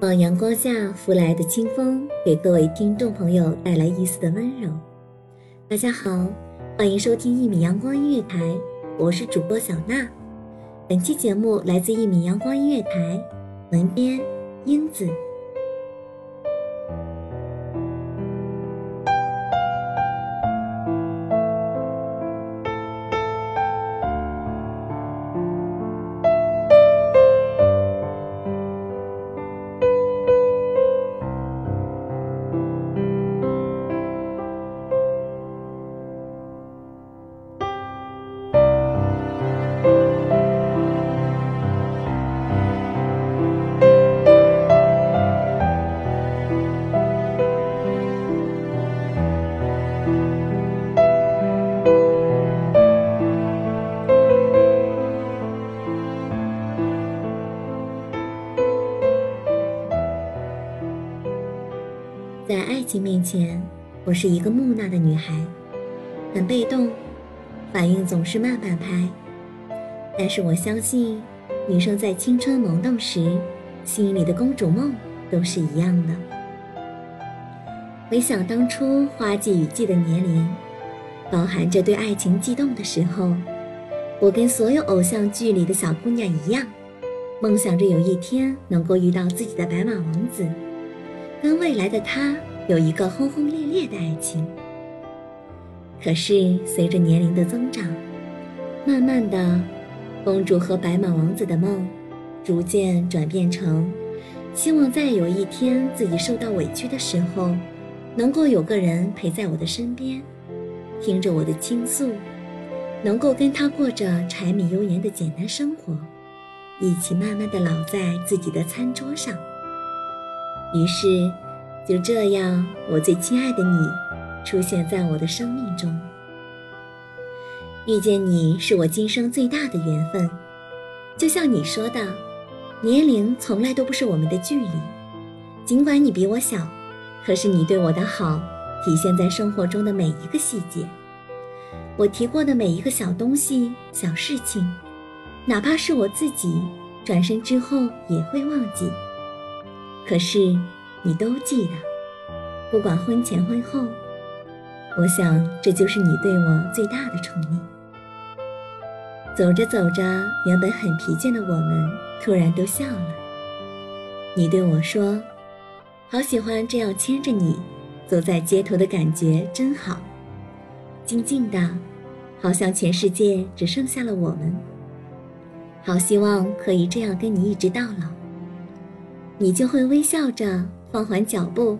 往阳光下拂来的清风，给各位听众朋友带来一丝的温柔。大家好，欢迎收听一米阳光音乐台，我是主播小娜。本期节目来自一米阳光音乐台，文编英子。在爱情面前，我是一个木讷的女孩，很被动，反应总是慢半拍。但是我相信，女生在青春萌动时，心里的公主梦都是一样的。回想当初花季雨季的年龄，饱含着对爱情悸动的时候，我跟所有偶像剧里的小姑娘一样，梦想着有一天能够遇到自己的白马王子。跟未来的他有一个轰轰烈烈的爱情。可是随着年龄的增长，慢慢的，公主和白马王子的梦，逐渐转变成，希望在有一天自己受到委屈的时候，能够有个人陪在我的身边，听着我的倾诉，能够跟他过着柴米油盐的简单生活，一起慢慢的老在自己的餐桌上。于是，就这样，我最亲爱的你，出现在我的生命中。遇见你是我今生最大的缘分，就像你说的，年龄从来都不是我们的距离。尽管你比我小，可是你对我的好，体现在生活中的每一个细节。我提过的每一个小东西、小事情，哪怕是我自己，转身之后也会忘记。可是，你都记得，不管婚前婚后，我想这就是你对我最大的宠溺。走着走着，原本很疲倦的我们突然都笑了。你对我说：“好喜欢这样牵着你走在街头的感觉，真好。”静静的，好像全世界只剩下了我们。好希望可以这样跟你一直到老。你就会微笑着放缓脚步，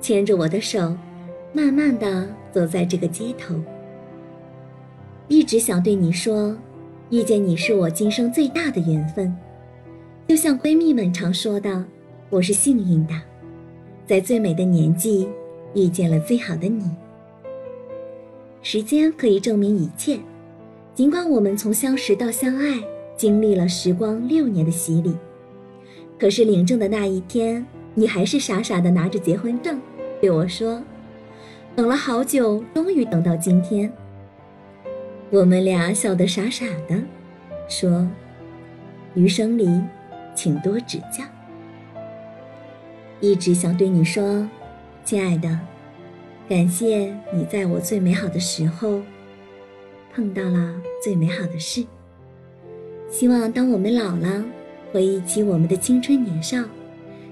牵着我的手，慢慢的走在这个街头。一直想对你说，遇见你是我今生最大的缘分。就像闺蜜们常说的，我是幸运的，在最美的年纪遇见了最好的你。时间可以证明一切，尽管我们从相识到相爱，经历了时光六年的洗礼。可是领证的那一天，你还是傻傻的拿着结婚证，对我说：“等了好久，终于等到今天。”我们俩笑得傻傻的，说：“余生里，请多指教。”一直想对你说，亲爱的，感谢你在我最美好的时候，碰到了最美好的事。希望当我们老了。回忆起我们的青春年少，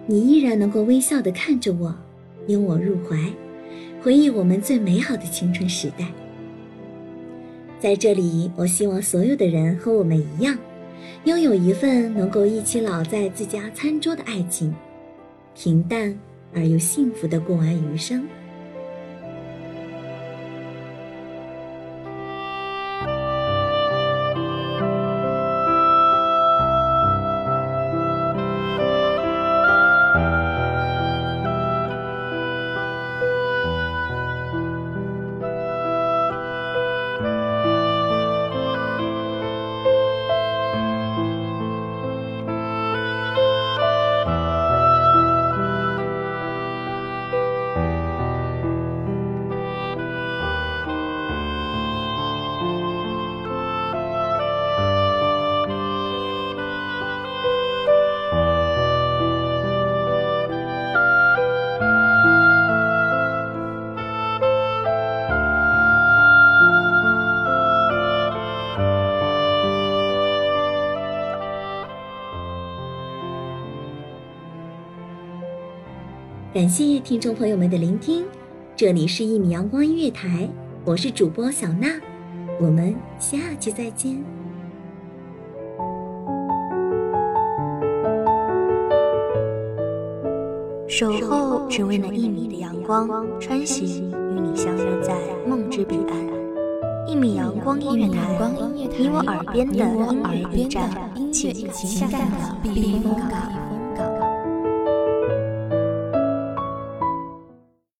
你依然能够微笑地看着我，拥我入怀，回忆我们最美好的青春时代。在这里，我希望所有的人和我们一样，拥有一份能够一起老在自家餐桌的爱情，平淡而又幸福的过完余生。感谢听众朋友们的聆听，这里是《一米阳光音乐台》，我是主播小娜，我们下期再见。守候只为那一米的阳光，穿行与你相约在梦之彼岸。一米阳光音乐台，你我耳边的音乐驿站，情感的避风港。